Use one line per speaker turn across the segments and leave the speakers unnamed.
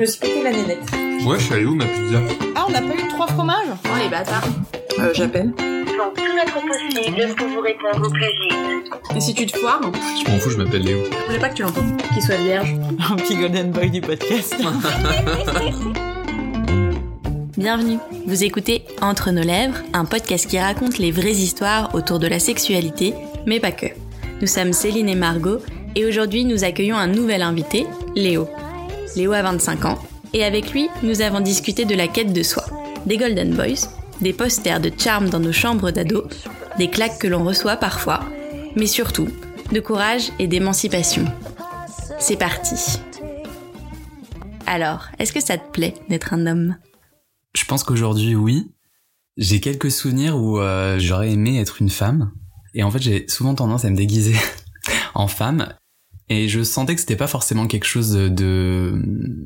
Je suis pété la nénette.
Ouais, je suis allé où ma pizza
Ah, on n'a pas eu trois fromages
Oh les bâtards.
Euh, j'appelle.
Donc tout notre possible pour vous répondre au plus vite.
Et si tu te foires,
Je m'en fous, je m'appelle Léo.
je voulais pas que tu l'entendes. Qu'il soit vierge.
Un petit golden boy du podcast.
Bienvenue. Vous écoutez Entre nos lèvres, un podcast qui raconte les vraies histoires autour de la sexualité, mais pas que. Nous sommes Céline et Margot, et aujourd'hui nous accueillons un nouvel invité, Léo. Léo a 25 ans, et avec lui, nous avons discuté de la quête de soi, des Golden Boys, des posters de charme dans nos chambres d'ados, des claques que l'on reçoit parfois, mais surtout, de courage et d'émancipation. C'est parti. Alors, est-ce que ça te plaît d'être un homme?
Je pense qu'aujourd'hui, oui. J'ai quelques souvenirs où euh, j'aurais aimé être une femme. Et en fait, j'ai souvent tendance à me déguiser en femme. Et je sentais que c'était pas forcément quelque chose de,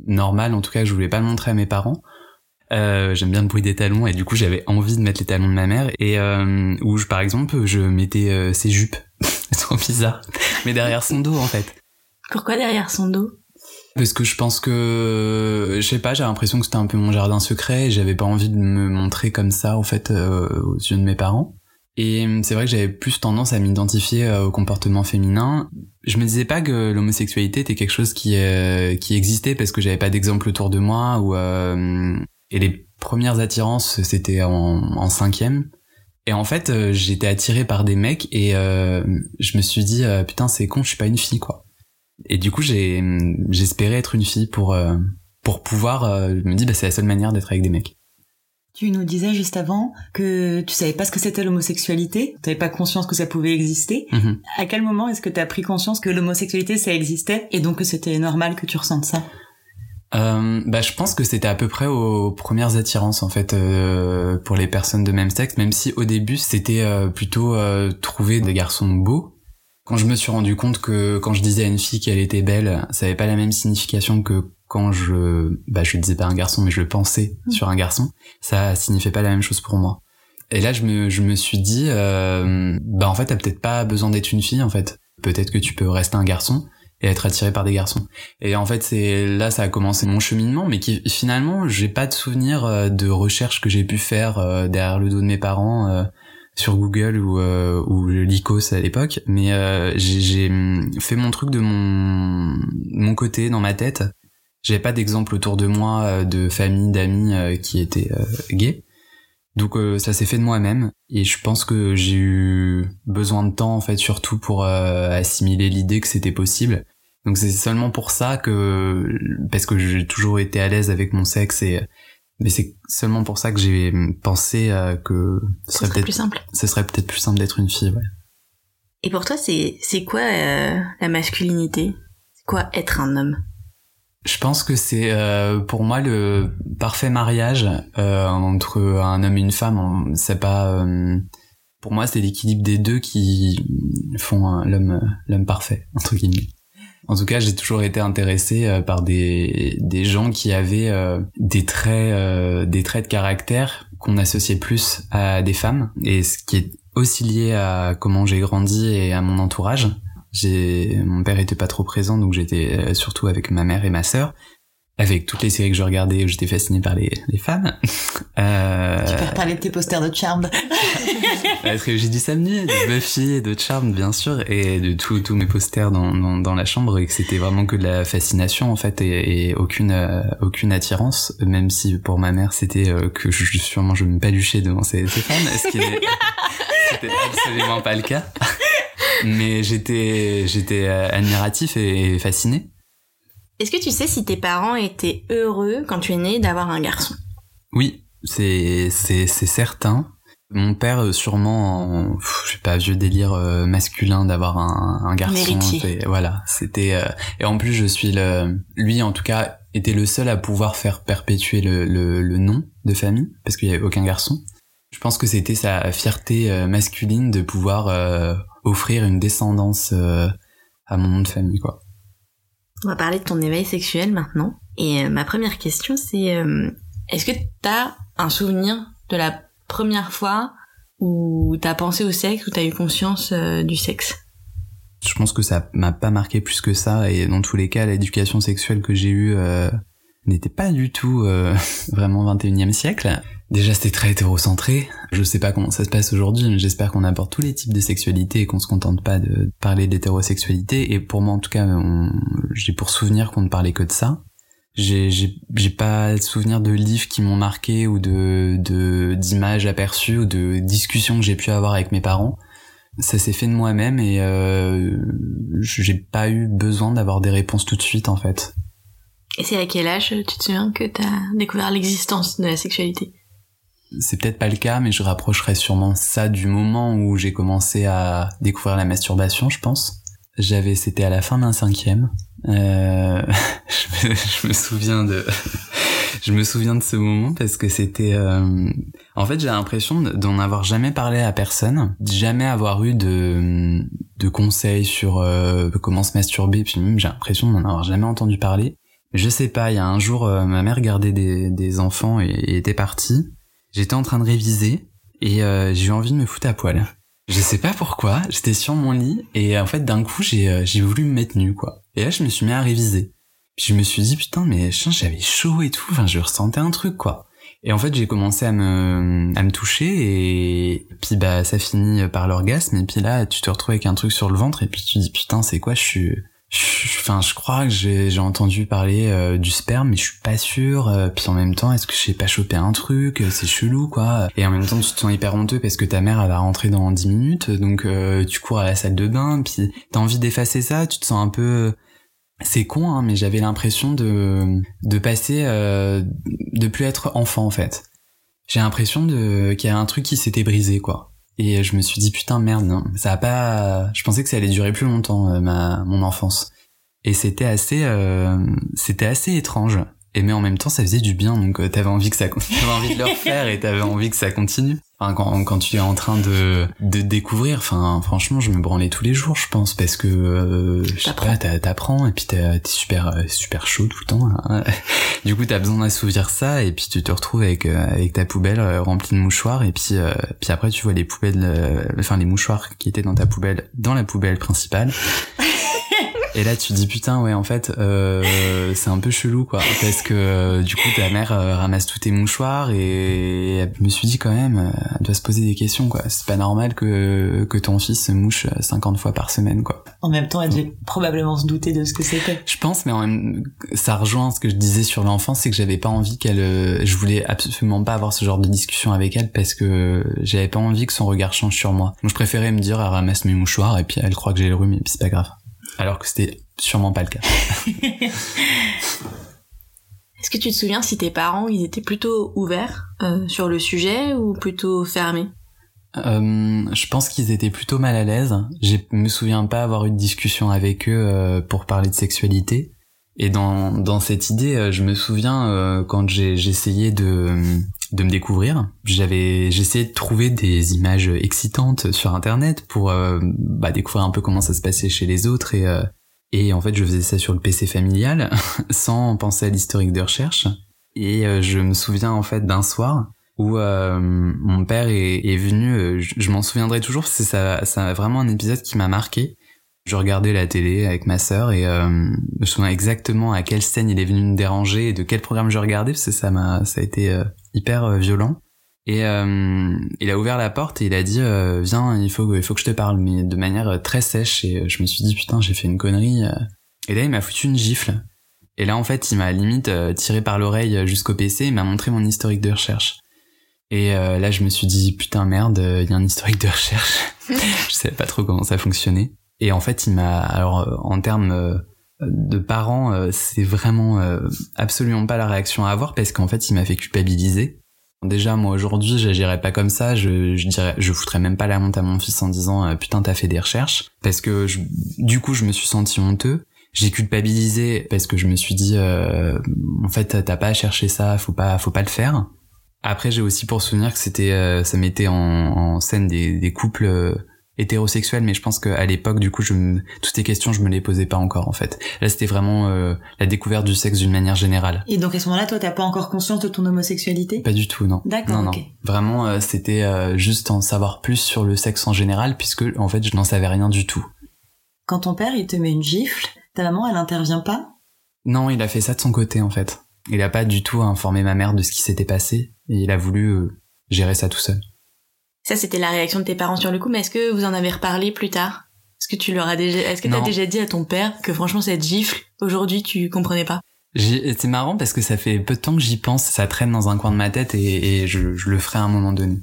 normal. En tout cas, je voulais pas le montrer à mes parents. Euh, J'aime bien le bruit des talons et du coup, j'avais envie de mettre les talons de ma mère. Et euh, où, je, par exemple, je mettais euh, ses jupes. C'est trop bizarre. Mais derrière son dos, en fait.
Pourquoi derrière son dos?
Parce que je pense que, je sais pas, j'ai l'impression que c'était un peu mon jardin secret et j'avais pas envie de me montrer comme ça, en fait, euh, aux yeux de mes parents. Et c'est vrai que j'avais plus tendance à m'identifier euh, au comportement féminin. Je me disais pas que l'homosexualité était quelque chose qui euh, qui existait parce que j'avais pas d'exemple autour de moi ou euh, et les premières attirances c'était en, en cinquième. Et en fait euh, j'étais attiré par des mecs et euh, je me suis dit euh, putain c'est con je suis pas une fille quoi. Et du coup j'ai j'espérais être une fille pour euh, pour pouvoir euh, je me dis bah c'est la seule manière d'être avec des mecs.
Tu nous disais juste avant que tu savais pas ce que c'était l'homosexualité, t'avais pas conscience que ça pouvait exister.
Mhm.
À quel moment est-ce que t'as pris conscience que l'homosexualité ça existait et donc que c'était normal que tu ressentes ça?
Euh, bah, je pense que c'était à peu près aux premières attirances en fait euh, pour les personnes de même sexe, même si au début c'était euh, plutôt euh, trouver des garçons beaux. Quand je me suis rendu compte que quand je disais à une fille qu'elle était belle, ça avait pas la même signification que quand je bah je disais pas un garçon mais je le pensais
Mm.
sur un garçon, ça signifiait pas la même chose pour moi. Et là je me je me suis dit euh, bah en fait t'as peut-être pas besoin d'être une fille en fait. Peut-être que tu peux rester un garçon et être attiré par des garçons. Et en fait, c'est là ça a commencé mon cheminement, mais qui finalement, j'ai pas de souvenir euh, de recherche que j'ai pu faire euh, derrière le dos de mes parents euh, sur Google ou euh, ou l'ICOS à l'époque, mais euh, j'ai j'ai, hum, fait mon truc de mon mon côté dans ma tête. J'avais pas d'exemple autour de moi euh, de famille, d'amis euh, qui étaient euh, gays. Donc euh, ça s'est fait de moi-même et je pense que j'ai eu besoin de temps en fait surtout pour euh, assimiler l'idée que c'était possible. Donc c'est seulement pour ça que parce que j'ai toujours été à l'aise avec mon sexe et mais c'est seulement pour ça que j'ai pensé euh, que ce serait
serait plus
peut-être
simple.
ce serait peut-être plus simple d'être une fille. Ouais.
Et pour toi, c'est c'est quoi euh, la masculinité? C'est quoi être un homme?
Je pense que c'est euh, pour moi le parfait mariage euh, entre un homme et une femme. C'est pas euh, pour moi c'est l'équilibre des deux qui font un- l'homme l'homme parfait entre guillemets. En tout cas, j'ai toujours été intéressé euh, par des des gens qui avaient euh, des traits euh, des traits de caractère qu'on associait plus à des femmes et ce qui est aussi lié à comment j'ai grandi et à mon entourage. J'ai mon père était pas trop présent donc j'étais euh, surtout avec ma mère et ma sœur avec toutes les séries que je regardais j'étais fasciné par les, les femmes. Euh,
Tu peux reparler de tes posters de Charmed.
la trilogie du samedi, de Buffy et de Charmed bien sûr, et de tous tous mes posters dans, dans, dans la chambre, et que c'était vraiment que de la fascination en fait, et, et aucune euh, aucune attirance, même si pour ma mère c'était euh, que je, sûrement je me paluchais devant ces, ces femmes, ce qui c'était absolument pas le cas. Mais j'étais j'étais euh, admiratif et fasciné.
Est-ce que tu sais si tes parents étaient heureux quand tu es né d'avoir un garçon?
Oui, c'est c'est c'est certain. Mon père euh, sûrement en je sais pas vieux délire euh, masculin d'avoir un, un garçon. c'est- Voilà, c'était et en plus je suis le lui en tout cas était le seul à pouvoir faire perpétuer le le, le nom de famille parce qu'il y avait aucun garçon. Je pense que c'était sa fierté masculine de pouvoir euh, offrir une descendance euh, à mon nom de famille quoi.
On va parler de ton éveil sexuel maintenant. Et euh, ma première question, c'est euh, est-ce que t'as un souvenir de la première fois où t'as pensé au sexe, où t'as eu conscience du sexe?
Je pense que ça m'a pas marqué plus que ça et dans tous les cas l'éducation sexuelle que j'ai eue n'était pas du tout vraiment 21e siècle. Déjà, c'était très hétérocentré. Je sais pas comment ça se passe aujourd'hui, mais j'espère qu'on aborde tous les types de sexualité et qu'on se contente pas de parler d'hétérosexualité. Et pour moi, en tout cas, j'ai pour souvenir qu'on ne parlait que de ça. J'ai, j'ai, j'ai pas souvenir de livres qui m'ont marqué ou de, de, d'images aperçues ou de discussions que j'ai pu avoir avec mes parents. Ça s'est fait de moi-même et euh, j'ai pas eu besoin d'avoir des réponses tout de suite en fait.
Et c'est à quel âge tu te souviens que t'as découvert l'existence de la sexualité?
C'est peut-être pas le cas, mais je rapprocherais sûrement ça du moment où j'ai commencé à découvrir la masturbation, je pense. J'avais, c'était à la fin d'un cinquième. Euh, je, me, souviens de, je me souviens de ce moment parce que c'était, euh, en fait, j'ai l'impression d'en avoir jamais parlé à personne, jamais avoir eu de, de conseils sur euh, comment se masturber, puis même j'ai l'impression d'en avoir jamais entendu parler. Je sais pas, il y a un jour, euh, ma mère gardait des, enfants et était partie. J'étais en train de réviser et euh, j'ai eu envie de me foutre à poil. Je sais pas pourquoi, j'étais sur mon lit et en fait d'un coup j'ai euh, j'ai voulu me mettre nu quoi. Et là je me suis mis à réviser. Puis je me suis dit putain mais j'avais chaud et tout, enfin je ressentais un truc quoi. Et en fait j'ai commencé à me à me toucher et puis bah ça finit par l'orgasme et puis là tu te retrouves avec un truc sur le ventre et puis tu dis putain c'est quoi? Je suis Enfin, je crois que j'ai entendu parler euh, du sperme, mais je suis pas sûr. Euh, puis en même temps, est-ce que j'ai pas chopé un truc Euh, C'est chelou, quoi. Et en même temps, tu te sens hyper honteux parce que ta mère, elle va rentrer dans 10 minutes. Donc, tu cours à la salle de bain, puis t'as envie d'effacer ça. Tu te sens un peu... C'est con, hein, mais j'avais l'impression de, de passer... De plus être enfant, en fait. J'ai l'impression de qu'il y a un truc qui s'était brisé, quoi. Et je me suis dit putain merde, non, ça a pas. Je pensais que ça allait durer plus longtemps euh, ma mon enfance. Et c'était assez euh, c'était assez étrange. Et mais en même temps ça faisait du bien donc euh, t'avais envie que ça t'avais envie de le refaire et t'avais envie que ça continue. Enfin quand quand tu es en train de de découvrir, enfin franchement je me branlais tous les jours je pense parce que euh, je sais pas t'a- t'apprends et puis t'es t'es super euh, super chaud tout le temps. hein. du coup t'as besoin d'assouvir ça et puis tu te retrouves avec euh, avec ta poubelle euh, remplie de mouchoirs et puis euh, puis après tu vois les poubelles euh, enfin les mouchoirs qui étaient dans ta poubelle dans la poubelle principale et là tu dis putain ouais en fait euh, c'est un peu chelou quoi parce que euh, du coup ta mère euh, ramasse tous tes mouchoirs et je me suis dit quand même euh, elle doit se poser des questions quoi c'est pas normal que que ton fils se mouche euh, 50 fois par semaine quoi
En même temps, elle devait probablement se douter de ce que c'était.
je pense, mais en même, ça rejoint ce que je disais sur l'enfance, c'est que j'avais pas envie qu'elle, euh, je voulais absolument pas avoir ce genre de discussion avec elle parce que j'avais pas envie que son regard change sur moi. Donc je préférais me dire, elle ramasse mes mouchoirs et puis elle croit que j'ai le rhume et puis c'est pas grave. Alors que c'était sûrement pas le cas.
Est-ce que tu te souviens si tes parents ils étaient plutôt ouverts euh, sur le sujet ou plutôt fermés?
Euh, je pense qu'ils étaient plutôt mal à l'aise. Je me souviens pas avoir eu de discussion avec eux euh, pour parler de sexualité. Et dans, dans cette idée, je me souviens quand j'ai j'essayais de, de me découvrir, j'avais j'essayais de trouver des images excitantes sur internet pour euh, bah, découvrir un peu comment ça se passait chez les autres et euh, et en fait je faisais ça sur le PC familial sans penser à l'historique de recherche. Et euh, je me souviens en fait d'un soir où euh, mon père est, est venu, euh, je, m'en souviendrai toujours que ça, ça vraiment un épisode qui m'a marqué. Je regardais la télé avec ma sœur et je me souviens exactement à quelle scène il est venu me déranger et de quel programme je regardais parce que ça m'a, ça a été hyper euh, violent. Et euh, il a ouvert la porte et il a dit euh, viens il faut il faut que je te parle mais de manière très sèche. Et je me suis dit putain j'ai fait une connerie et là il m'a foutu une gifle. Et là en fait il m'a limite tiré par l'oreille jusqu'au PC et m'a montré mon historique de recherche. Et là je me suis dit putain merde il y a un historique de recherche. Je savais pas trop comment ça fonctionnait. Et en fait il m'a alors en termes de parents euh, c'est vraiment euh, absolument pas la réaction à avoir parce qu'en fait il m'a fait culpabiliser Déjà, moi aujourd'hui, j'agirais pas comme ça. Je, je dirais, je foutrais même pas la honte à mon fils en disant euh, putain t'as fait des recherches, parce que du coup je me suis senti honteux. J'ai culpabilisé parce que je me suis dit euh, en fait t'as pas à chercher ça, faut pas, faut pas le faire. Après j'ai aussi pour souvenir que c'était, euh, ça mettait en, scène des couples hétérosexuels, mais je pense qu'à l'époque du coup je me, toutes ces questions je me les posais pas encore en fait. Là c'était vraiment euh, la découverte du sexe d'une manière générale.
Et donc à ce moment-là, toi, t'as pas encore conscience de ton homosexualité?
Pas du tout, non.
D'accord,
non, non. Vraiment, euh, c'était euh, juste en savoir plus sur le sexe en général, puisque en fait, je n'en savais rien du tout.
Quand ton père, il te met une gifle, ta maman, elle intervient pas?
Non, il a fait ça de son côté, en fait. Il a pas du tout informé ma mère de ce qui s'était passé et il a voulu euh, gérer ça tout seul.
Ça, c'était la réaction de tes parents sur le coup, mais est-ce que vous en avez reparlé plus tard? Est-ce que tu leur as déjà, est-ce que t'as déjà dit à ton père que franchement cette gifle, aujourd'hui, tu comprenais pas?
J'ai- C'est marrant parce que ça fait peu de temps que j'y pense, ça traîne dans un coin de ma tête et, et je, je le ferai à un moment donné.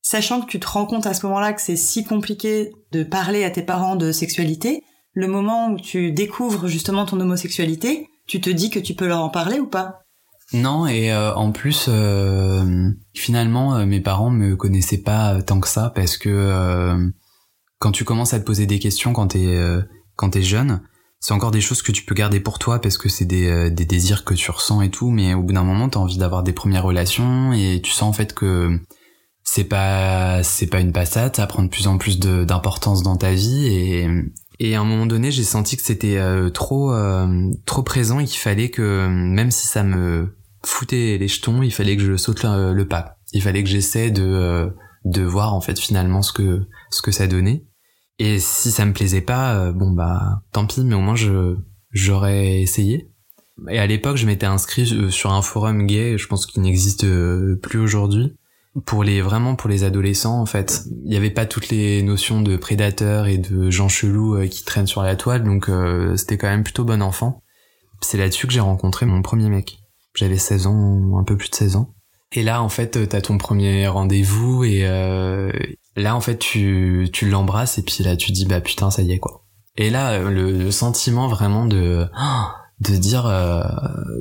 Sachant que tu te rends compte à ce moment-là que c'est si compliqué de parler à tes parents de sexualité, le moment où tu découvres justement ton homosexualité, tu te dis que tu peux leur en parler ou pas?
Non, et euh, en plus, euh, finalement, euh, mes parents me connaissaient pas tant que ça parce que quand tu commences à te poser des questions quand t'es quand t'es jeune, c'est encore des choses que tu peux garder pour toi parce que c'est des, des désirs que tu ressens et tout, mais au bout d'un moment, t'as envie d'avoir des premières relations et tu sens en fait que c'est pas c'est pas une passade, ça prend de plus en plus d'importance dans ta vie et et à un moment donné, j'ai senti que c'était trop trop présent et qu'il fallait que même si ça me foutait les jetons, il fallait que je saute le, pas. Il fallait que j'essaie de euh, de voir en fait finalement ce que ce que ça donnait. Et si ça me plaisait pas, euh, bon bah tant pis, mais au moins je j'aurais essayé. Et à l'époque, je m'étais inscrit euh, sur un forum gay, je pense qu'il n'existe plus aujourd'hui. Pour les vraiment pour les adolescents en fait, il n'y avait pas toutes les notions de prédateurs et de gens chelous qui traînent sur la toile, donc euh, c'était quand même plutôt bon enfant. C'est là-dessus que j'ai rencontré mon premier mec. J'avais 16 ans, un peu plus de 16 ans. Et là, en fait, t'as ton premier rendez-vous et euh, là, en fait, tu, tu l'embrasses et puis là, tu dis, bah putain, ça y est, quoi. Et là, le, le sentiment vraiment de, de dire, euh,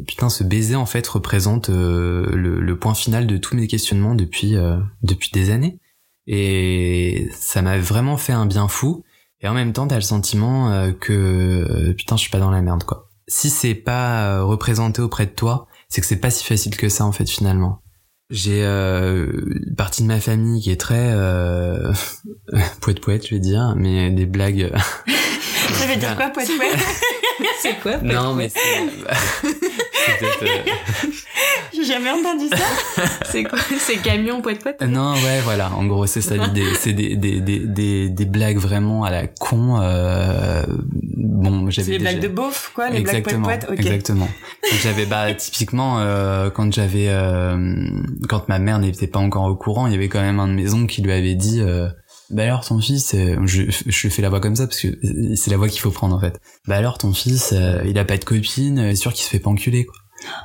putain, ce baiser, en fait, représente euh, le, le point final de tous mes questionnements depuis, euh, depuis des années. Et ça m'a vraiment fait un bien fou. Et en même temps, t'as le sentiment euh, que, putain, je suis pas dans la merde, quoi. Si c'est pas représenté auprès de toi, c'est que c'est pas si facile que ça, en fait, finalement. J'ai euh, une partie de ma famille qui est très euh, poète poète, je vais dire, mais des blagues.
Ça veut dire quoi, poète poète
C'est quoi
non, mais c'est c'est peut-être, euh,
J'ai jamais entendu ça.
C'est quoi? C'est camion poète poète
Non, ouais, voilà. En gros, c'est ça l'idée. C'est des, des, des, des, des blagues vraiment à la con. Euh... Bon,
C'est
j'avais
les
déjà...
blagues de beauf, quoi, les blagues poète
exactement,
poète. Ok.
exactement. J'avais bah typiquement euh, quand j'avais euh, quand ma mère n'était pas encore au courant, il y avait quand même un de mes oncles qui lui avait dit euh, bah alors ton fils, euh, je, je fais la voix comme ça parce que c'est la voix qu'il faut prendre en fait. Bah alors ton fils, euh, il a pas de copine, euh, sûr qu'il se fait pas enculer quoi.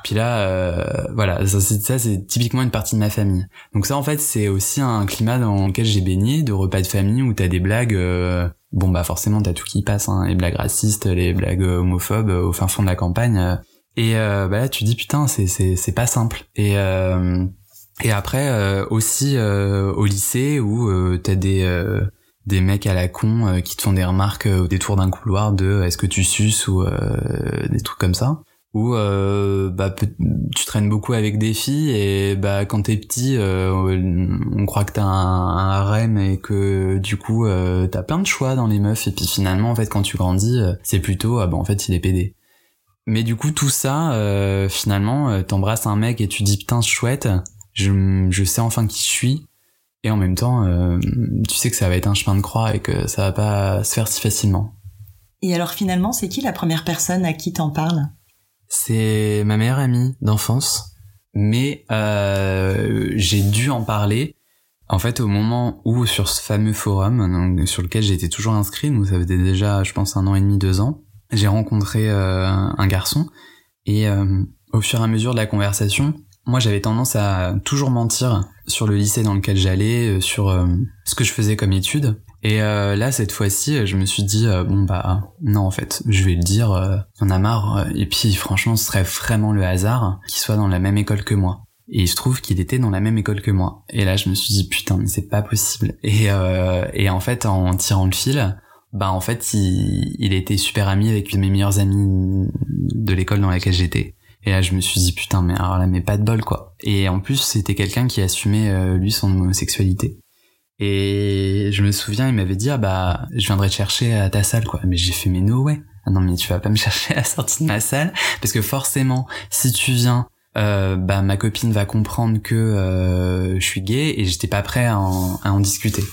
Puis là, euh, voilà, ça c'est typiquement une partie de ma famille. Donc ça en fait c'est aussi un climat dans lequel j'ai baigné, de repas de famille où t'as des blagues. euh, bon bah forcément t'as tout qui passe, hein, les blagues racistes, les blagues homophobes euh, au fin fond de la campagne. euh, et euh, bah là tu dis putain c'est c'est c'est pas simple. Et et après aussi au lycée où t'as des des mecs à la con euh, qui te font des remarques euh, au détour d'un couloir de est-ce que tu suces ou des trucs comme ça ou euh, bah tu traînes beaucoup avec des filles et bah quand t'es petit euh, on croit que t'as un, harem et que du coup euh, t'as plein de choix dans les meufs. Et puis finalement en fait quand tu grandis c'est plutôt ah bah en fait il est pédé. Mais du coup tout ça finalement t'embrasses un mec et tu dis putain chouette je, je sais enfin qui je suis. Et en même temps tu sais que ça va être un chemin de croix et que ça va pas se faire si facilement.
Et alors finalement, c'est qui la première personne à qui t'en parles?
C'est ma meilleure amie d'enfance, mais euh, j'ai dû en parler. En fait, au moment où sur ce fameux forum, sur lequel j'étais toujours inscrit, donc ça faisait déjà, je pense, un an et demi, deux ans, j'ai rencontré euh, un garçon et euh, au fur et à mesure de la conversation, moi j'avais tendance à toujours mentir sur le lycée dans lequel j'allais, euh, sur euh, ce que je faisais comme études. Et euh, là, cette fois-ci, je me suis dit, euh, bon bah non, en fait, je vais le dire, euh, on a marre. Et puis franchement, ce serait vraiment le hasard qu'il soit dans la même école que moi. Et il se trouve qu'il était dans la même école que moi. Et là, je me suis dit, putain, mais c'est pas possible. Et, euh, et en fait, en tirant le fil, bah en fait, il, il était super ami avec mes meilleures amies de l'école dans laquelle j'étais. Et là, je me suis dit, putain, mais alors là, mais pas de bol, quoi. Et en plus, c'était quelqu'un qui assumait, lui, son homosexualité. Et je me souviens, il m'avait dit, ah bah, je viendrai te chercher à ta salle, quoi. Mais j'ai fait, mais no way. Ah non, mais tu vas pas me chercher à la sortie de ma salle. Parce que forcément, si tu viens, euh, bah, ma copine va comprendre que euh, je suis gay et j'étais pas prêt à en, discuter.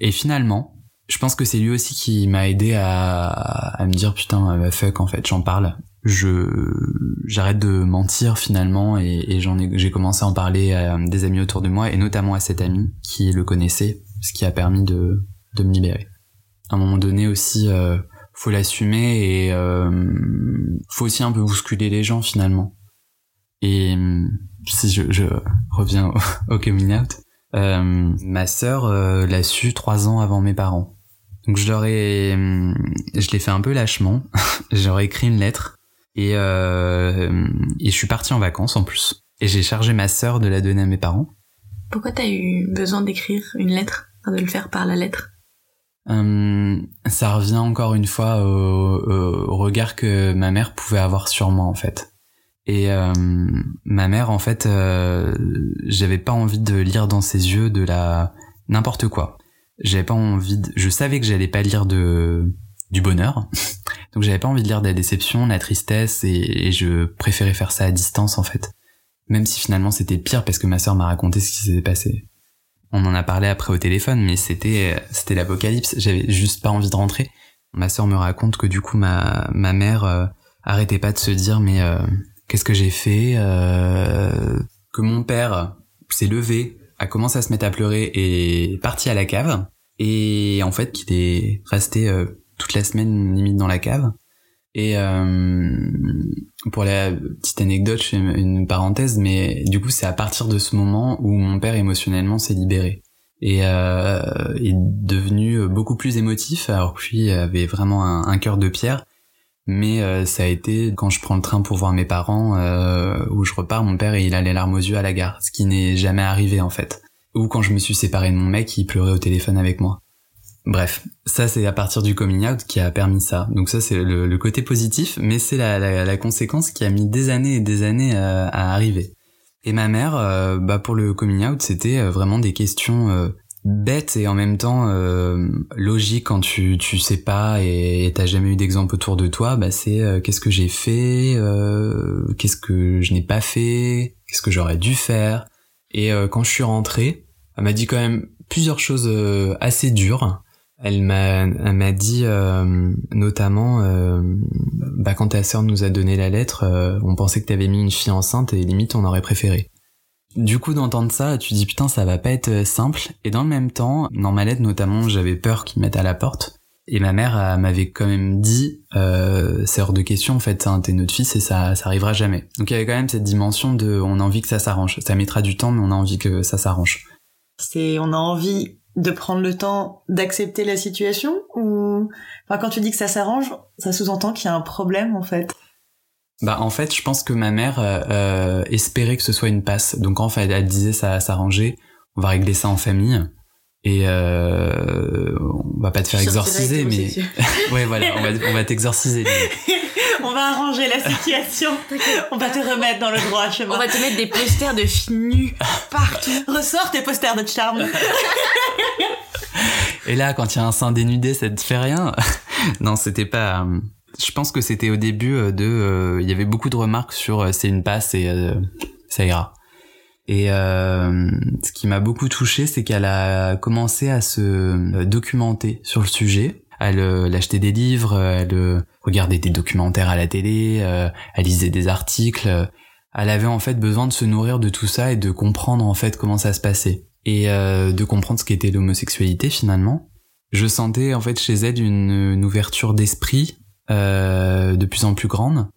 Et finalement, je pense que c'est lui aussi qui m'a aidé à, à me dire, putain, bah, fuck, en fait, j'en parle. Je j'arrête de mentir finalement et, j'en ai j'ai commencé à en parler à des amis autour de moi et notamment à cet ami qui le connaissait ce qui a permis de de me libérer. À un moment donné aussi euh, faut l'assumer et euh, faut aussi un peu bousculer les gens finalement. Et si je, je reviens au, coming out euh, ma sœur euh, l'a su trois ans avant mes parents. Donc je leur je l'ai fait un peu lâchement. J'aurais écrit une lettre et, euh, et je suis parti en vacances en plus. Et j'ai chargé ma sœur de la donner à mes parents.
Pourquoi t'as eu besoin d'écrire une lettre, enfin de le faire par la lettre?
Euh, Ça revient encore une fois au, au, regard que ma mère pouvait avoir sur moi en fait. Et euh, ma mère en fait, euh, j'avais pas envie de lire dans ses yeux de la n'importe quoi. J'avais pas envie. De... Je savais que j'allais pas lire de du bonheur. Donc j'avais pas envie de lire de la déception, la tristesse, et, et, je préférais faire ça à distance en fait. Même si finalement c'était pire parce que ma sœur m'a raconté ce qui s'était passé. On en a parlé après au téléphone, mais c'était c'était l'apocalypse. J'avais juste pas envie de rentrer. Ma sœur me raconte que du coup ma ma mère euh, arrêtait pas de se dire mais euh, qu'est-ce que j'ai fait euh, Que mon père s'est levé, a commencé à se mettre à pleurer et est parti à la cave. Et en fait, qu'il est resté euh, toute la semaine limite dans la cave. Et euh, pour la petite anecdote, je fais une parenthèse, mais du coup c'est à partir de ce moment où mon père émotionnellement s'est libéré et euh, est devenu beaucoup plus émotif, alors que lui avait vraiment un, cœur de pierre. Mais euh, ça a été quand je prends le train pour voir mes parents, euh, où je repars, mon père il a les larmes aux yeux à la gare, ce qui n'est jamais arrivé en fait. Ou quand je me suis séparé de mon mec, il pleurait au téléphone avec moi. Bref, ça c'est à partir du coming out qui a permis ça. Donc ça c'est le, le, côté positif, mais c'est la, la, la, conséquence qui a mis des années et des années à, à arriver. Et ma mère, euh, bah pour le coming out, c'était vraiment des questions euh, bêtes et en même temps euh, logiques quand tu tu sais pas et t'as jamais eu d'exemple autour de toi. Bah c'est euh, qu'est-ce que j'ai fait, euh, qu'est-ce que je n'ai pas fait, qu'est-ce que j'aurais dû faire. Et quand je suis rentré, elle m'a dit quand même plusieurs choses assez dures elle m'a, elle m'a dit euh, notamment, euh, bah quand ta sœur nous a donné la lettre, euh, on pensait que t'avais mis une fille enceinte et limite on aurait préféré. Du coup d'entendre ça, tu dis putain ça va pas être simple. Et dans le même temps, dans ma lettre notamment, j'avais peur qu'ils mettent à la porte. Et ma mère m'avait quand même dit, c'est hors de question en fait, hein, t'es notre fils et ça, ça arrivera jamais. Donc il y avait quand même cette dimension de, on a envie que ça s'arrange. Ça mettra du temps, mais on a envie que ça s'arrange.
C'est, on a envie de prendre le temps d'accepter la situation ou enfin quand tu dis que ça s'arrange ça sous-entend qu'il y a un problème en fait.
Bah en fait je pense que ma mère euh, espérait que ce soit une passe. Donc en fait elle disait ça va s'arranger. On va régler ça en famille. Et euh, on va pas te faire exorciser mais ouais voilà on va on va t'exorciser
on va arranger la situation. on va te remettre dans le droit chemin.
On va te mettre des posters de filles nues partout.
Ressort tes posters de charme.
Et là, quand il y a un sein dénudé, ça te fait rien? Non, c'était pas. Euh, je pense que c'était au début euh, de. Euh, il y avait beaucoup de remarques sur c'est une passe et ça ira. Et euh, ce qui m'a beaucoup touché, c'est qu'elle a commencé à se documenter sur le sujet. Elle, elle achetait des livres, elle regardait des documentaires à la télé, elle lisait des articles. Elle avait en fait besoin de se nourrir de tout ça et de comprendre en fait comment ça se passait et euh, de comprendre ce qu'était l'homosexualité finalement. Je sentais en fait chez elle une, ouverture d'esprit euh, de plus en plus grande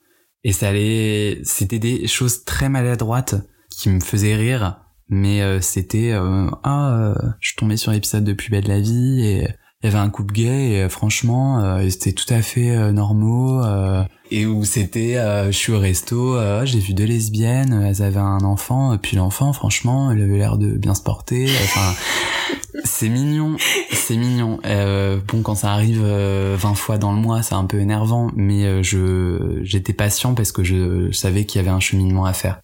et ça allait, c'était des choses très maladroites qui me faisaient rire, mais euh, c'était euh, ah, euh, je tombais sur l'épisode de Plus belle la vie et il y avait un couple gay et franchement c'était tout à fait normaux et où c'était je suis au resto j'ai vu deux lesbiennes elles avaient un enfant puis l'enfant franchement il avait l'air de bien se porter enfin c'est mignon c'est mignon. Euh, bon quand ça arrive 20 fois dans le mois c'est un peu énervant mais je j'étais patient parce que je, je savais qu'il y avait un cheminement à faire.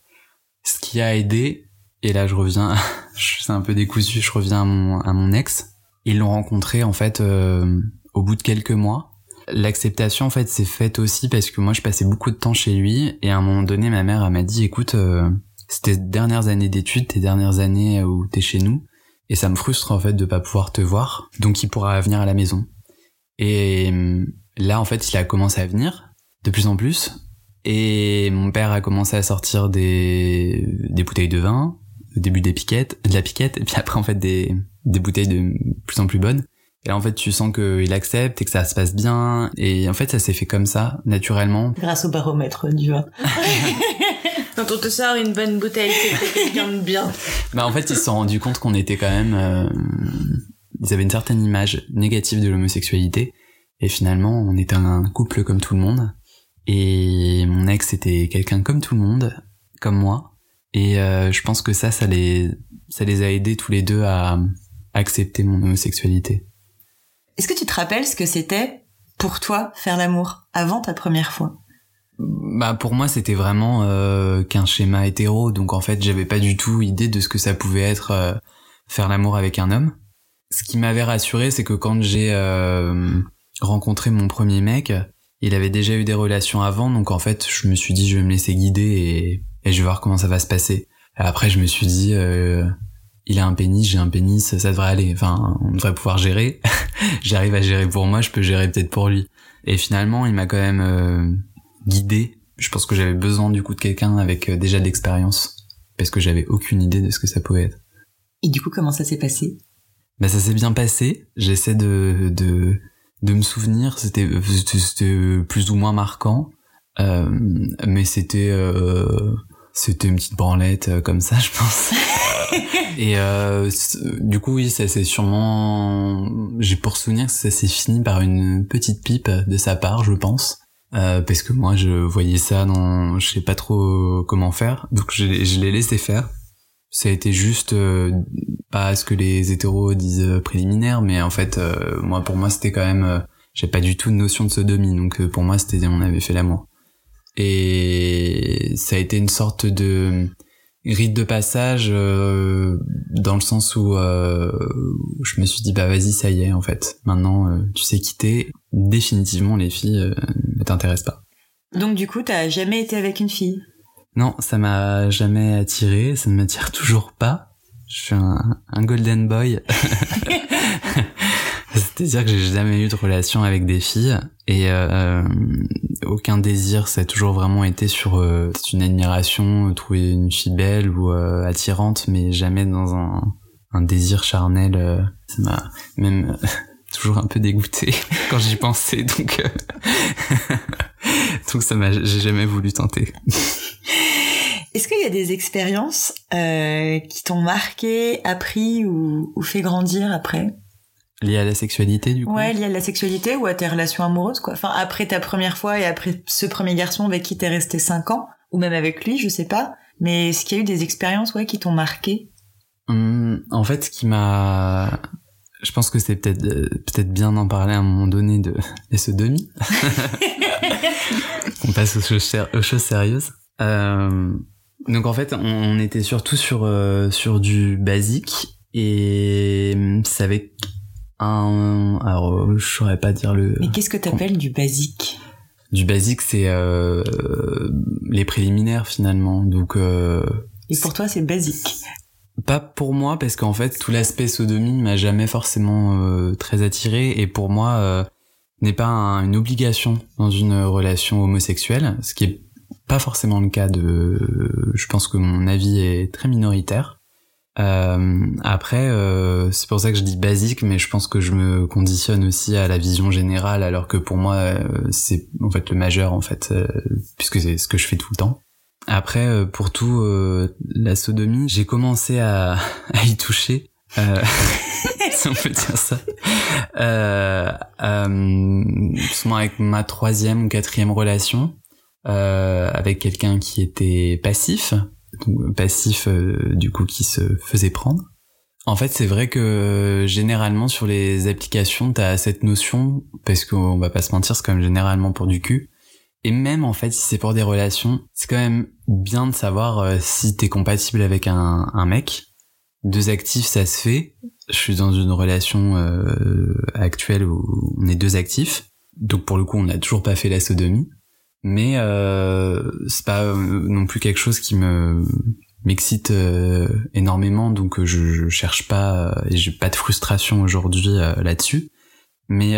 Ce qui a aidé et là je reviens je suis un peu décousu je reviens à mon à mon ex ils l'ont rencontré en fait euh, au bout de quelques mois. L'acceptation en fait s'est faite aussi parce que moi je passais beaucoup de temps chez lui et à un moment donné ma mère m'a dit écoute euh, c'était dernières années d'études, tes dernières années où t'es chez nous et ça me frustre en fait de pas pouvoir te voir donc il pourra venir à la maison. Et là en fait il a commencé à venir de plus en plus Et mon père a commencé à sortir des bouteilles de vin, au début des piquettes, de la piquette, et puis après en fait des, des bouteilles de plus en plus bonnes. Et là, en fait, tu sens qu'il accepte et que ça se passe bien. Et en fait, ça s'est fait comme ça, naturellement.
Grâce au baromètre du vin.
Quand on te sort une bonne bouteille, c'est quelqu'un de bien.
Bah, en fait, ils se sont rendus compte qu'on était quand même... euh, ils avaient une certaine image négative de l'homosexualité. Et finalement, on était un couple comme tout le monde. Et mon ex était quelqu'un comme tout le monde, comme moi. Et euh, je pense que ça, ça les, ça les a aidés tous les deux à accepter mon homosexualité.
Est-ce que tu te rappelles ce que c'était pour toi faire l'amour avant ta première fois?
Bah pour moi c'était vraiment euh, qu'un schéma hétéro, donc en fait j'avais pas du tout idée de ce que ça pouvait être euh, faire l'amour avec un homme. Ce qui m'avait rassuré c'est que quand j'ai euh, rencontré mon premier mec, il avait déjà eu des relations avant, donc en fait je me suis dit je vais me laisser guider et, et je vais voir comment ça va se passer. Après je me suis dit euh, il a un pénis, j'ai un pénis, ça devrait aller. Enfin, on devrait pouvoir gérer. J'arrive à gérer pour moi, je peux gérer peut-être pour lui. Et finalement, il m'a quand même euh, guidé. Je pense que j'avais besoin du coup de quelqu'un avec euh, déjà de l'expérience, parce que j'avais aucune idée de ce que ça pouvait être.
Et du coup, comment ça s'est passé?
Bah ça s'est bien passé. J'essaie de, de de me souvenir. C'était c'était plus ou moins marquant, euh, mais c'était c'était une petite branlette euh, comme ça, je pense. Et euh, du coup, oui, ça c'est sûrement. J'ai pour souvenir que ça s'est fini par une petite pipe de sa part, je pense. Euh, parce que moi, je voyais ça dans, je sais pas trop comment faire, donc je, l'ai- je l'ai laissé faire. Ça a été juste euh, pas ce que les hétéros disent euh, préliminaire, mais en fait, euh, moi, pour moi, c'était quand même, euh, j'ai pas du tout de notion de sodomie, donc euh, pour moi, c'était, on avait fait l'amour. Et ça a été une sorte de rite de passage euh, dans le sens où, euh, je me suis dit bah vas-y ça y est en fait. Maintenant euh, tu sais quitter. Définitivement les filles ne t'intéressent pas.
Donc du coup, t'as jamais été avec une fille?
Non ça m'a jamais attiré ça ne m'attire toujours pas. Je suis un, un golden boy c'est-à-dire que j'ai jamais eu de relation avec des filles et euh, aucun désir ça a toujours vraiment été sur euh, une admiration euh, trouver une fille belle ou euh, attirante mais jamais dans un, un désir charnel euh, ça m'a même euh, toujours un peu dégoûté quand j'y pensais donc euh, donc ça m'a j'ai jamais voulu tenter.
Est-ce qu'il y a des expériences euh, qui t'ont marqué, appris ou, ou fait grandir après?
Lié à la sexualité du coup
Ouais, lié à la sexualité ou à tes relations amoureuses, quoi. Enfin, après ta première fois et après ce premier garçon avec qui t'es resté cinq ans, ou même avec lui, je sais pas. Mais est-ce qu'il y a eu des expériences, ouais, qui t'ont marqué?
Hum, en fait, ce qui m'a, je pense que c'est peut-être euh, peut-être bien d'en parler à un moment donné de des sodomies. on passe aux choses, sér- aux choses sérieuses. Euh, donc en fait, on, on était surtout sur euh, sur du basique et hum, c'est avec un, alors euh, je saurais pas dire le
Mais qu'est-ce que t'appelles du basique?
Du basique, c'est euh, les préliminaires finalement. Donc euh,
Et pour toi, c'est basique?
Pas pour moi parce qu'en fait tout l'aspect sodomie m'a jamais forcément euh, très attiré et pour moi euh, n'est pas un- une obligation dans une relation homosexuelle, ce qui est pas forcément le cas de. Je pense que mon avis est très minoritaire. Euh, après, euh, c'est pour ça que je dis basique, mais je pense que je me conditionne aussi à la vision générale, alors que pour moi euh, c'est en fait le majeur en fait, euh, puisque c'est ce que je fais tout le temps. Après, euh, pour tout, euh, la sodomie, j'ai commencé à, à y toucher, si on peut dire ça, souvent avec ma troisième ou quatrième relation, avec quelqu'un qui était passif, passif euh, du coup qui se faisait prendre. En fait, c'est vrai que généralement sur les applications, t'as cette notion, parce qu'on va pas se mentir, c'est quand même généralement pour du cul, et même en fait, si c'est pour des relations, c'est quand même bien de savoir euh, si t'es compatible avec un, un mec. Deux actifs, ça se fait. Je suis dans une relation euh, actuelle où on est deux actifs. Donc pour le coup, on n'a toujours pas fait la sodomie. Mais euh, c'est pas euh, non plus quelque chose qui me m'excite euh, énormément. Donc euh, je, je cherche pas et j'ai pas de frustration aujourd'hui là-dessus. Mais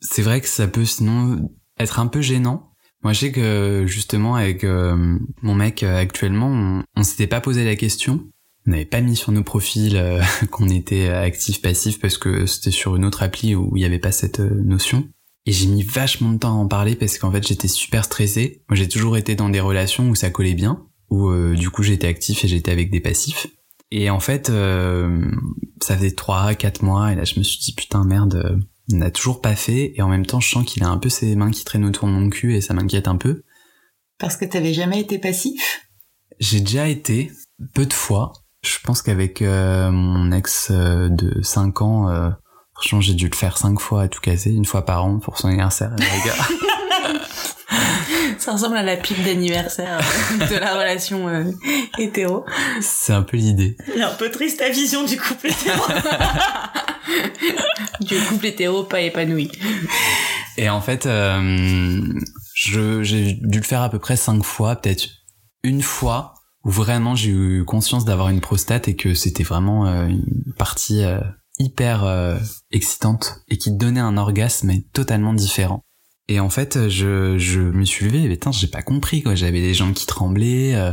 c'est vrai que ça peut sinon être un peu gênant. Moi, je sais que justement avec mon mec actuellement, on, s'était pas posé la question. On n'avait pas mis sur nos profils qu'on était actif passif parce que c'était sur une autre appli où il y avait pas cette notion. Et j'ai mis vachement de temps à en parler parce qu'en fait j'étais super stressé. Moi j'ai toujours été dans des relations où ça collait bien, où euh, du coup j'étais actif et j'étais avec des passifs. Et en fait euh, ça faisait 3 4 mois et là je me suis dit putain merde, on n'a toujours pas fait et en même temps je sens qu'il a un peu ses mains qui traînent autour de mon cul et ça m'inquiète un peu.
Parce que t'avais jamais été passif?
J'ai déjà été peu de fois. Je pense qu'avec euh, mon ex euh, de 5 ans, euh, franchement, j'ai dû le faire 5 fois à tout casser, une fois par an pour son anniversaire. à la gare.
Ça ressemble à la pipe d'anniversaire euh, de la relation euh, hétéro.
C'est un peu l'idée.
Il est un peu triste ta vision du couple hétéro. du couple hétéro pas épanoui.
Et en fait, euh, je, j'ai dû le faire à peu près 5 fois, peut-être une fois où vraiment j'ai eu conscience d'avoir une prostate et que c'était vraiment euh, une partie euh, hyper euh, excitante et qui donnait un orgasme mais totalement différent. Et en fait, je, je me suis levé et putain, j'ai pas compris quoi. J'avais les jambes qui tremblaient, euh,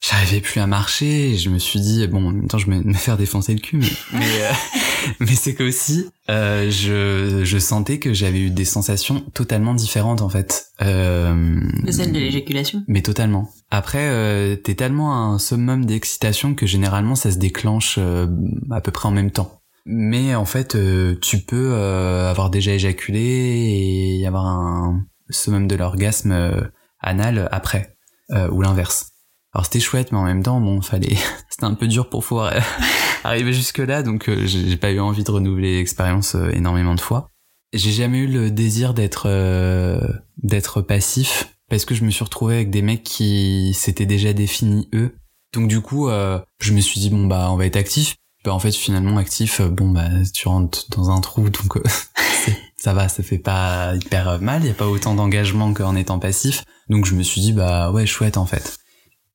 j'arrivais plus à marcher. Et je me suis dit bon, en même temps, je vais me faire défoncer le cul, mais mais, euh, mais c'est qu'aussi, euh, je je sentais que j'avais eu des sensations totalement différentes en fait. Euh,
De celle de l'éjaculation.
mais totalement. Après, euh, t'es tellement à un summum d'excitation que généralement ça se déclenche euh, à peu près en même temps. Mais en fait, euh, tu peux euh, avoir déjà éjaculé et y avoir un summum de l'orgasme euh, anal après, euh, ou l'inverse. Alors c'était chouette, mais en même temps, bon, fallait, c'était un peu dur pour pouvoir euh, arriver jusque là, donc euh, j'ai pas eu envie de renouveler l'expérience énormément de fois. J'ai jamais eu le désir d'être d'être passif parce que je me suis retrouvé avec des mecs qui s'étaient déjà définis eux. Donc du coup, je me suis dit bon bah on va être actif. Bah en fait finalement actif, euh, bon bah tu rentres dans un trou donc euh, ça va, ça fait pas hyper mal. Il y a pas autant d'engagement qu'en étant passif. Donc je me suis dit bah ouais chouette en fait.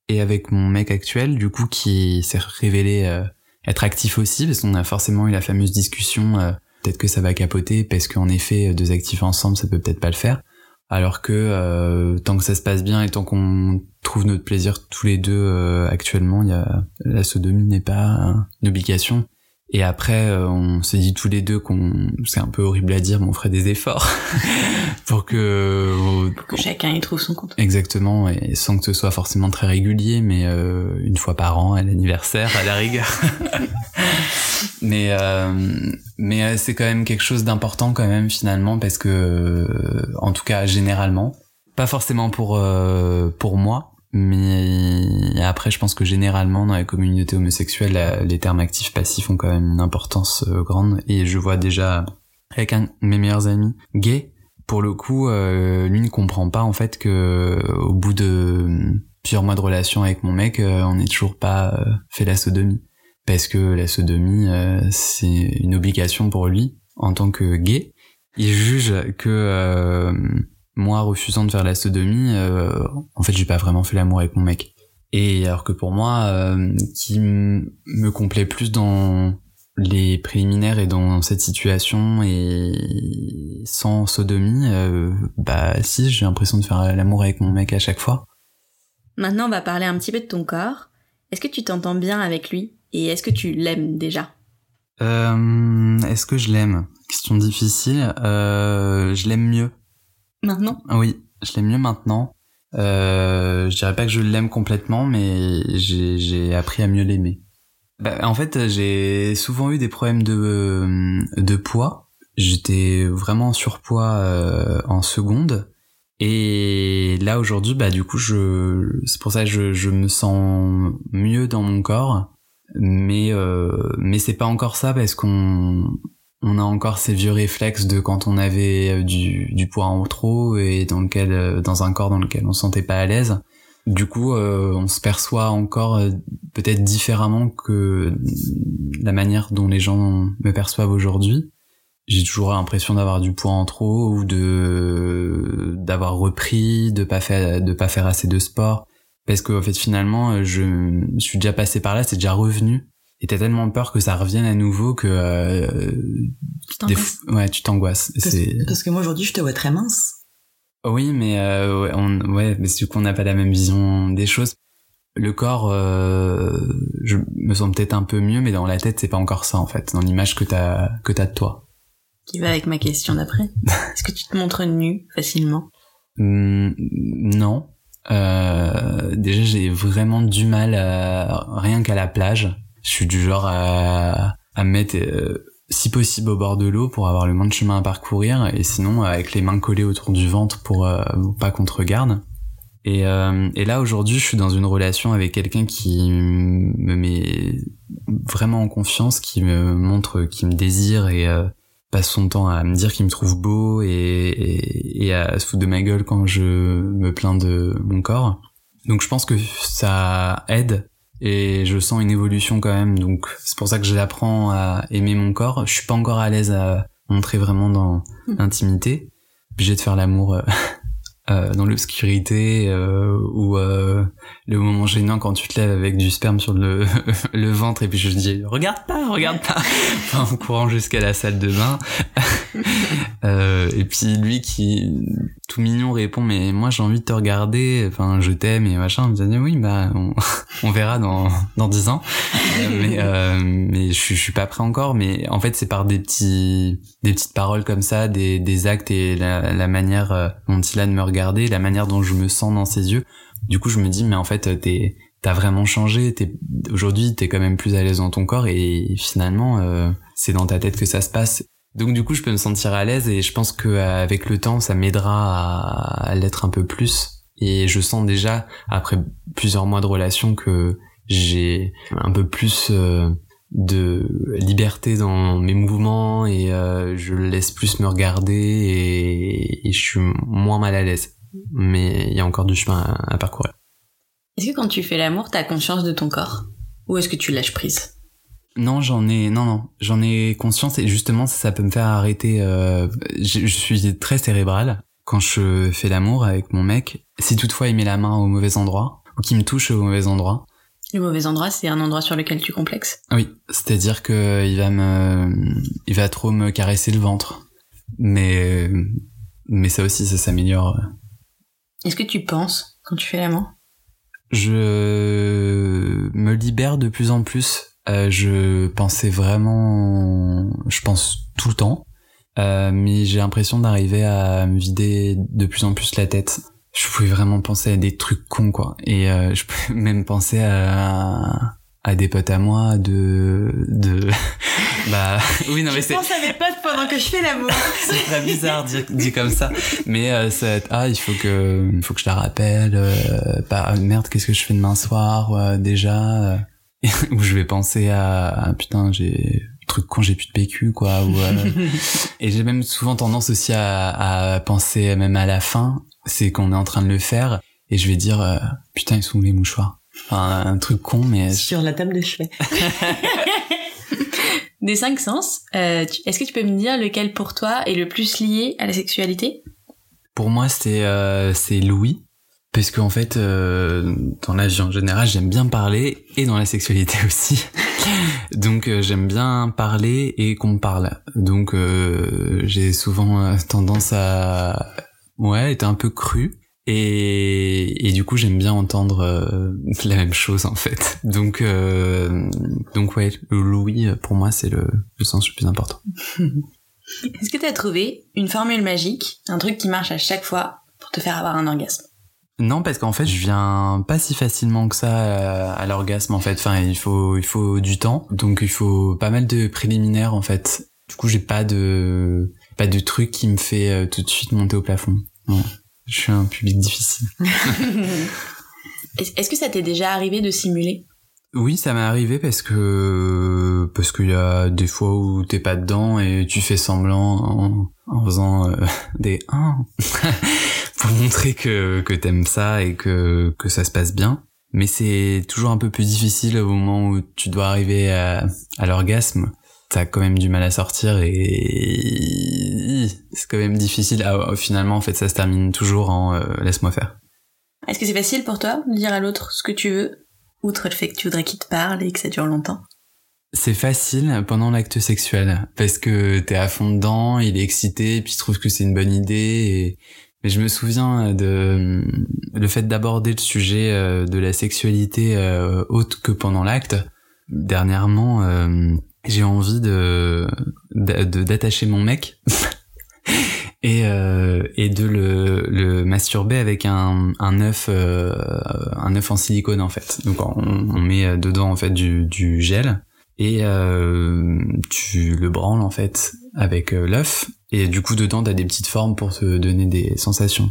Et avec mon mec actuel, du coup qui s'est révélé euh, être actif aussi parce qu'on a forcément eu la fameuse discussion. euh, peut-être que ça va capoter parce qu'en effet deux actifs ensemble ça peut peut-être pas le faire alors que euh, tant que ça se passe bien et tant qu'on trouve notre plaisir tous les deux euh, actuellement il y a la sodomie n'est pas une obligation et après euh, on s'est dit tous les deux qu'on c'est un peu horrible à dire mais on ferait des efforts pour que
Que chacun y trouve son compte.
exactement et sans que ce soit forcément très régulier mais euh, une fois par an à l'anniversaire à la rigueur mais euh, mais euh, c'est quand même quelque chose d'important quand même finalement parce que euh, en tout cas généralement pas forcément pour euh, pour moi mais après je pense que généralement dans la communauté homosexuelle les termes actifs passifs ont quand même une importance euh, grande et je vois déjà avec un de mes meilleurs amis gay pour le coup euh, lui ne comprend pas en fait que au bout de plusieurs mois de relation avec mon mec euh, on n'est toujours pas euh, fait la sodomie parce que la sodomie euh, c'est une obligation pour lui en tant que gay. Il juge que euh, moi refusant de faire la sodomie, euh, en fait j'ai pas vraiment fait l'amour avec mon mec. Et alors que pour moi, euh, qui me complaît plus dans les préliminaires et dans cette situation et sans sodomie, euh, bah si j'ai l'impression de faire l'amour avec mon mec à chaque fois.
Maintenant, on va parler un petit peu de ton corps. Est-ce que tu t'entends bien avec lui et est-ce que tu l'aimes déjà?
Est-ce que je l'aime? Question difficile. Je l'aime mieux.
Maintenant?
Ah Oui, je l'aime mieux maintenant. Euh, je dirais pas que je l'aime complètement, mais j'ai appris à mieux l'aimer. Bah, en fait, j'ai souvent eu des problèmes de de poids. J'étais vraiment en surpoids euh, en seconde. Et là aujourd'hui, bah du coup, c'est pour ça que je, je me sens mieux dans mon corps, mais euh, mais c'est pas encore ça parce qu'on on a encore ces vieux réflexes de quand on avait euh, du, du poids en trop et dans lequel euh, dans un corps dans lequel on se sentait pas à l'aise. Du coup, euh, on se perçoit encore euh, peut-être différemment que la manière dont les gens me perçoivent aujourd'hui. J'ai toujours l'impression d'avoir du poids en trop ou de d'avoir repris, de pas faire de pas faire assez de sport parce que en fait finalement je suis déjà passé par là, c'est déjà revenu et t'as tellement peur que ça revienne à nouveau que euh,
Tu
des
t'angoisses
f- ouais tu t'angoisses
Parce,
c'est
parce que moi aujourd'hui je te vois très mince.
Oui, mais euh, ouais, on, ouais, mais du coup on n'a pas la même vision des choses. Le corps, euh, je me sens peut-être un peu mieux, mais dans la tête c'est pas encore ça en fait, dans l'image que t'as que t'as de toi.
Qui va avec ma question d'après. Est-ce que tu te montres nu facilement?
Hum, non. Euh, déjà j'ai vraiment du mal à, rien qu'à la plage. Je suis du genre à, à me mettre euh, si possible au bord de l'eau pour avoir le moins de chemin à parcourir et sinon avec les mains collées autour du ventre pour, euh, pas qu'on te regarde. Et, euh, et là aujourd'hui je suis dans une relation avec quelqu'un qui me met vraiment en confiance, qui me montre, qui me désire et euh, passe son temps à me dire qu'il me trouve beau et, et, et à se foutre de ma gueule quand je me plains de mon corps. Donc je pense que ça aide et je sens une évolution quand même. Donc c'est pour ça que j'apprends à aimer mon corps. Je suis pas encore à l'aise à montrer vraiment dans l'intimité. Obligé de faire l'amour euh, euh, dans l'obscurité euh, ou euh, le moment gênant quand tu te lèves avec du sperme sur le, le ventre et puis je te dis regarde pas, regarde pas en courant jusqu'à la salle de bain. Euh, et puis lui qui tout mignon répond mais moi j'ai envie de te regarder, enfin je t'aime et machin. Me dit oui bah on, on verra dans dans dix ans. Mais euh, mais je, suis- je suis pas prêt encore. Mais en fait c'est par des petits des petites paroles comme ça, des des actes et la, la manière euh, dont il a de me regarder, la manière dont je me sens dans ses yeux. Du coup je me dis mais en fait t'es t'as vraiment changé. T'es aujourd'hui t'es quand même plus à l'aise dans ton corps et finalement euh, c'est dans ta tête que ça se passe. Donc du coup, je peux me sentir à l'aise et je pense que euh, avec le temps, ça m'aidera à, l'être un peu plus. Et je sens déjà après plusieurs mois de relation que j'ai un peu plus euh, de liberté dans mes mouvements et euh, je laisse plus me regarder et, et je suis moins mal à l'aise. Mais il y a encore du chemin à, à parcourir.
Est-ce que quand tu fais l'amour, t'as conscience de ton corps? Ou est-ce que tu lâches prise?
Non, j'en ai, non, non, j'en ai conscience et justement, ça, ça peut me faire arrêter. Euh, je, je suis très cérébral quand je fais l'amour avec mon mec. Si toutefois il met la main au mauvais endroit ou qu'il me touche au mauvais endroit,
Le mauvais endroit, c'est un endroit sur lequel tu complexes.
oui, c'est-à-dire que il va me, il va trop me caresser le ventre. Mais, mais ça aussi, ça s'améliore.
Est-ce que tu penses quand tu fais l'amour?
Je me libère de plus en plus. Euh, je pensais vraiment, je pense tout le temps, Euh, mais j'ai l'impression d'arriver à me vider de plus en plus la tête. Je pouvais vraiment penser à des trucs cons quoi, et euh, je pouvais même penser à à des potes à moi de de bah oui non mais c'est
pense à mes potes pendant que je fais l'amour.
c'est très bizarre dit, dit comme ça mais euh, ça ah il faut que il faut que je la rappelle euh, bah ah, merde qu'est-ce que je fais demain soir euh, déjà euh, où je vais penser à, à, putain j'ai truc con j'ai plus de PQ quoi ou euh, et j'ai même souvent tendance aussi à, à penser même à la fin c'est qu'on est en train de le faire et je vais dire euh, putain ils sont où les mouchoirs? Enfin un truc con mais
Sur la table de chevet.
Des cinq sens, euh, est-ce que tu peux me dire lequel pour toi est le plus lié à la sexualité?
Pour moi, c'est euh, c'est Louis. Parce qu'en fait, euh, dans la vie en général, j'aime bien parler et dans la sexualité aussi. Donc euh, j'aime bien parler et qu'on me parle. Donc euh, j'ai souvent euh, tendance à ouais être un peu cru et, et du coup j'aime bien entendre euh, la même chose en fait. Donc euh, donc ouais, le Louis pour moi c'est le, le sens le plus important.
Est-ce que tu as trouvé une formule magique, un truc qui marche à chaque fois pour te faire avoir un orgasme?
Non, parce qu'en fait, je viens pas si facilement que ça à, à l'orgasme, en fait. Enfin, il faut, il faut du temps. Donc, il faut pas mal de préliminaires, en fait. Du coup, j'ai pas de, pas de truc qui me fait euh, tout de suite monter au plafond. Non. Je suis un public difficile.
Est- Est-ce que ça t'est déjà arrivé de simuler?
Oui, ça m'est arrivé parce que, parce qu'il y a des fois où t'es pas dedans et tu fais semblant en, en faisant euh, des 1 pour montrer que, que t'aimes ça et que, que ça se passe bien. Mais c'est toujours un peu plus difficile au moment où tu dois arriver à, à l'orgasme. T'as quand même du mal à sortir et c'est quand même difficile. Ah, finalement, en fait, ça se termine toujours en euh, laisse-moi faire.
Est-ce que c'est facile pour toi de dire à l'autre ce que tu veux, outre le fait que tu voudrais qu'il te parle et que ça dure longtemps?
C'est facile pendant l'acte sexuel parce que t'es à fond dedans, il est excité, et puis il trouve que c'est une bonne idée Mais je me souviens de le fait d'aborder le sujet euh, de la sexualité euh, autre que pendant l'acte. Dernièrement, euh, j'ai envie de d'attacher mon mec et euh, et de le, le masturber avec un un œuf euh, un œuf en silicone en fait. Donc on, on met dedans en fait du du gel et euh, tu le branles en fait avec euh, l'œuf. Et du coup dedans t'as des petites formes pour te donner des sensations.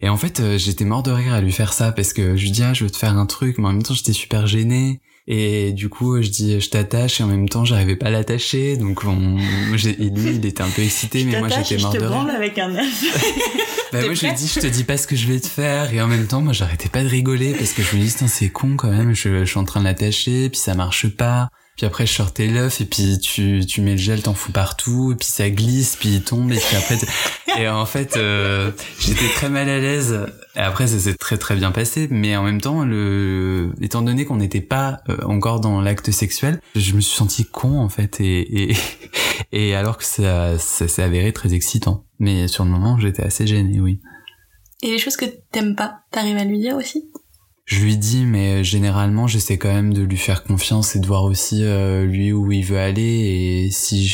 Et en fait euh, j'étais mort de rire à lui faire ça parce que je lui dis ah je veux te faire un truc mais en même temps j'étais super gêné. Et du coup je dis je t'attache. Et en même temps j'arrivais pas à l'attacher. Donc on, j'ai- et lui il était un peu excité mais moi j'étais mort
je te
de rire.
avec un œuf.
Bah moi je lui dis je te dis pas ce que je vais te faire. Et en même temps moi j'arrêtais pas de rigoler parce que je me dis c'est con quand même. Je, je suis en train de l'attacher puis ça marche pas puis après je sortais l'œuf et puis tu tu mets le gel t'en fous partout et puis ça glisse puis il tombe et puis après et en fait euh, j'étais très mal à l'aise. Et après ça s'est très très bien passé. Mais en même temps le étant donné qu'on n'était pas euh, encore dans l'acte sexuel je me suis senti con en fait et et, et alors que ça ça s'est avéré très excitant. Mais sur le moment j'étais assez gêné oui.
Et les choses que t'aimes pas, t'arrives à lui dire aussi?
Je lui dis mais généralement j'essaie quand même de lui faire confiance et de voir aussi euh, lui où il veut aller. Et si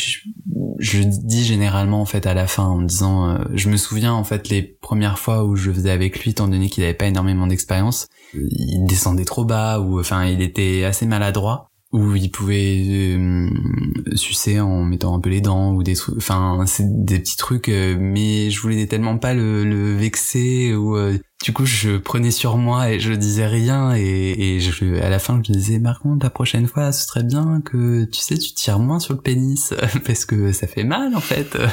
je, dis généralement en fait à la fin en me disant euh, je me souviens en fait les premières fois où je faisais avec lui étant donné qu'il avait pas énormément d'expérience il descendait trop bas ou enfin il était assez maladroit où il pouvait euh, sucer en mettant un peu les dents ou des enfin c'est des petits trucs euh, mais je voulais tellement pas le, le vexer ou euh, du coup je prenais sur moi et je disais rien et, et je, à la fin je disais par contre la prochaine fois ce serait bien que tu sais tu tires moins sur le pénis parce que ça fait mal en fait.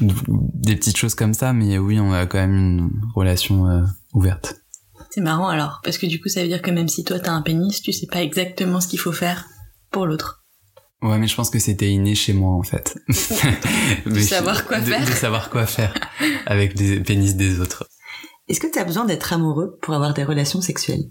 Des petites choses comme ça mais oui on a quand même une relation euh, ouverte
C'est marrant alors, parce que du coup ça veut dire que même si toi t'as un pénis, tu sais pas exactement ce qu'il faut faire pour l'autre.
Ouais, mais je pense que c'était inné chez moi en fait.
De savoir quoi
de-
faire.
De savoir quoi faire avec des pénis des autres.
Est-ce que tu as besoin d'être amoureux pour avoir des relations sexuelles?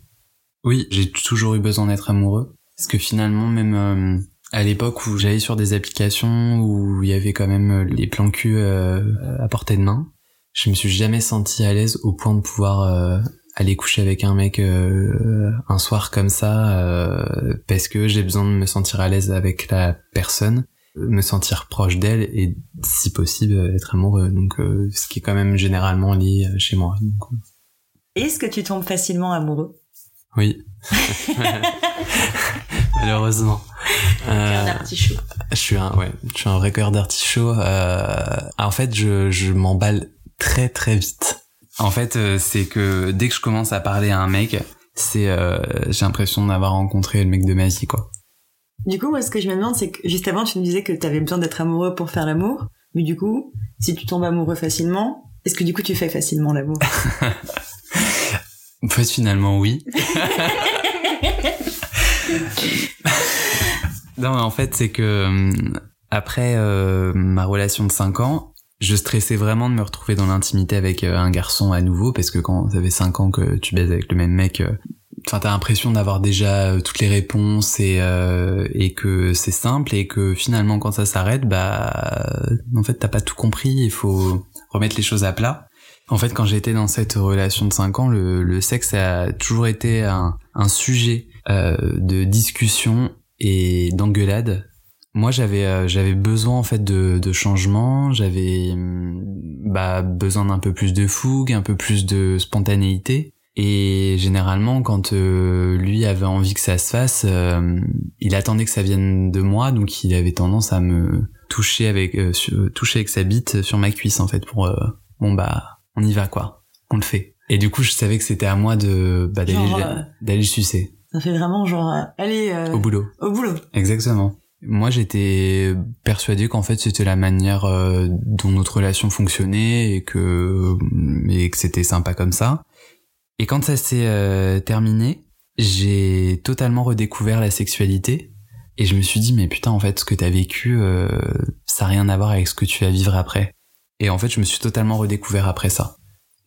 Oui, j'ai toujours eu besoin d'être amoureux. Parce que finalement, même euh, à l'époque où j'allais sur des applications où il y avait quand même euh, les plans cul euh, à portée de main, je me suis jamais senti à l'aise au point de pouvoir euh, aller coucher avec un mec euh, un soir comme ça euh, parce que j'ai besoin de me sentir à l'aise avec la personne me sentir proche d'elle et si possible être amoureux. Donc euh, ce qui est quand même généralement lié chez moi euh,
Est-ce que tu tombes facilement amoureux?
Oui. Malheureusement. Euh,
d'artichaut.
je suis un ouais je suis un vrai cœur d'artichaut euh, en fait je je m'emballe très très vite en fait euh, c'est que dès que je commence à parler à un mec c'est euh, j'ai l'impression d'avoir rencontré le mec de ma vie quoi
Du coup, moi, ce que je me demande, c'est que juste avant, tu nous disais que tu avais besoin d'être amoureux pour faire l'amour. Mais du coup, si tu tombes amoureux facilement, est-ce que du coup, tu fais facilement l'amour?
En fait, finalement, oui. non, mais en fait, c'est que euh, après euh, ma relation de 5 ans, je stressais vraiment de me retrouver dans l'intimité avec euh, un garçon à nouveau, parce que quand ça fait 5 ans que tu baises avec le même mec, euh, enfin, t'as l'impression d'avoir déjà euh, toutes les réponses et, euh, et que c'est simple et que finalement, quand ça s'arrête, bah, en fait, t'as pas tout compris, il faut remettre les choses à plat. En fait, quand j'étais dans cette relation de 5 ans, le, le sexe a toujours été un, un sujet euh, de discussion et d'engueulade. Moi, j'avais euh, j'avais besoin en fait de, de changement, j'avais hum, bah, besoin d'un peu plus de fougue, un peu plus de spontanéité. Et généralement, quand euh, lui avait envie que ça se fasse, euh, il attendait que ça vienne de moi, donc il avait tendance à me toucher avec euh, sur- toucher avec sa bite sur ma cuisse en fait pour euh, bon bah on y va quoi, on le fait. Et du coup, je savais que c'était à moi de bah, d'aller
euh,
d'aller le sucer
Ça fait vraiment genre, allez, euh,
au boulot.
au boulot.
Exactement. Moi, j'étais persuadé qu'en fait, c'était la manière euh, dont notre relation fonctionnait et que et que c'était sympa comme ça. Et quand ça s'est euh, terminé, j'ai totalement redécouvert la sexualité et je me suis dit mais putain en fait ce que t'as vécu euh, ça a rien à voir avec ce que tu vas vivre après. Et en fait, je me suis totalement redécouvert après ça.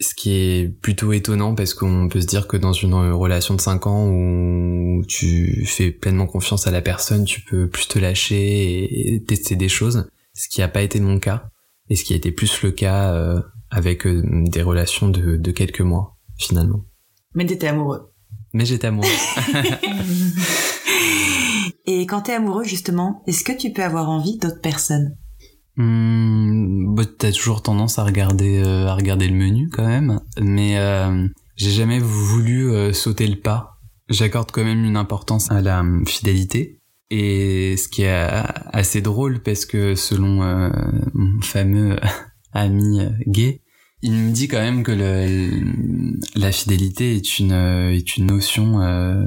Ce qui est plutôt étonnant parce qu'on peut se dire que dans une relation de 5 ans où tu fais pleinement confiance à la personne, tu peux plus te lâcher et tester des choses. Ce qui n'a pas été mon cas. Et ce qui a été plus le cas euh, avec euh, des relations de, de quelques mois finalement.
Mais t'étais amoureux.
Mais j'étais amoureux.
Et quand t'es amoureux, justement, est-ce que tu peux avoir envie d'autres personnes?
Hmm, bah, t'as toujours tendance à regarder euh, à regarder le menu quand même, mais euh, j'ai jamais voulu euh, sauter le pas. J'accorde quand même une importance à la hum, fidélité. Et ce qui est euh, assez drôle parce que selon euh, mon fameux ami euh, gay, il me dit quand même que le, la fidélité est une est une notion euh,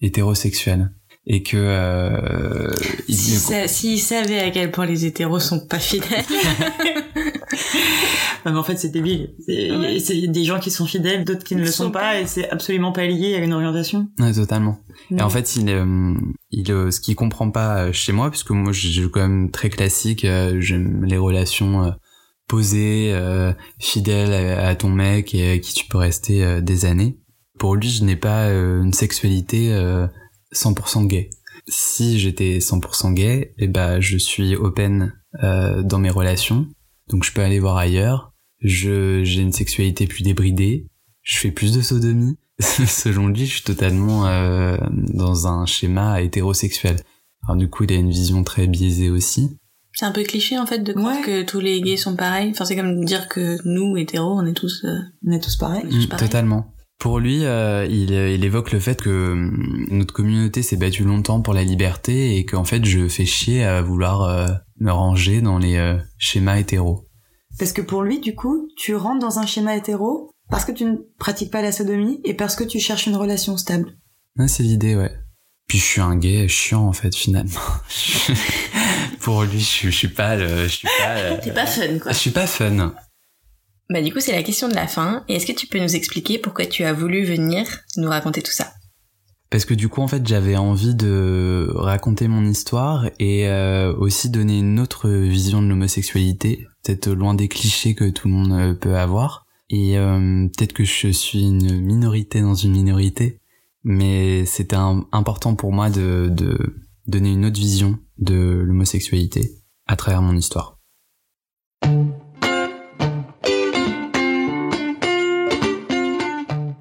hétérosexuelle et que euh, il-
S'il sa- s'il savait à quel point les hétéros sont pas fidèles.
Non, mais en fait, c'est débile. C'est
Ouais.
des gens qui sont fidèles, d'autres qui ne
Ils
le
sont
sont pas, et c'est absolument pas lié à une orientation.
Ouais, totalement. Et en fait, il, euh, il, euh, ce qu'il comprend pas euh, chez moi, puisque moi, je suis quand même très classique, euh, j'aime les relations euh, posées, euh, fidèles à, à ton mec et à qui tu peux rester euh, des années. Pour lui, je n'ai pas euh, une sexualité euh, 100% gay. Si j'étais 100% gay, eh ben, je suis open euh, dans mes relations, donc je peux aller voir ailleurs. Je j'ai une sexualité plus débridée, je fais plus de sodomie. Selon lui, je suis totalement euh, dans un schéma hétérosexuel. Alors du coup, il a une vision très biaisée aussi.
C'est un peu cliché en fait de croire
Ouais.
que tous les gays sont pareils. Enfin, c'est comme dire que nous, hétéros, on est tous. euh,
On est tous pareils.
Mm,
pareils.
totalement. Pour lui, euh, il, il évoque le fait que hum, notre communauté s'est battue longtemps pour la liberté et qu'en fait, je fais chier à vouloir euh, me ranger dans les euh, schémas hétéros.
Parce que pour lui, du coup, tu rentres dans un schéma hétéro parce que tu ne pratiques pas la sodomie et parce que tu cherches une relation stable.
Ouais, c'est l'idée, ouais. Puis je suis un gay chiant en fait finalement. Pour lui, je, suis- je suis pas le, je suis pas. euh,
T'es pas fun quoi.
Je suis pas fun.
Bah du coup, c'est la question de la fin. Et est-ce que tu peux nous expliquer pourquoi tu as voulu venir nous raconter tout ça?
Parce que du coup, en fait, j'avais envie de raconter mon histoire et euh, aussi donner une autre vision de l'homosexualité, peut-être loin des clichés que tout le monde euh, peut avoir. Et euh, peut-être que je suis une minorité dans une minorité, mais c'était important pour moi de donner une autre vision de l'homosexualité à travers mon histoire.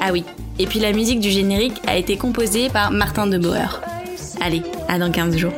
Ah oui, et puis la musique du générique a été composée par Martin de Boer. Allez, à dans 15 jours.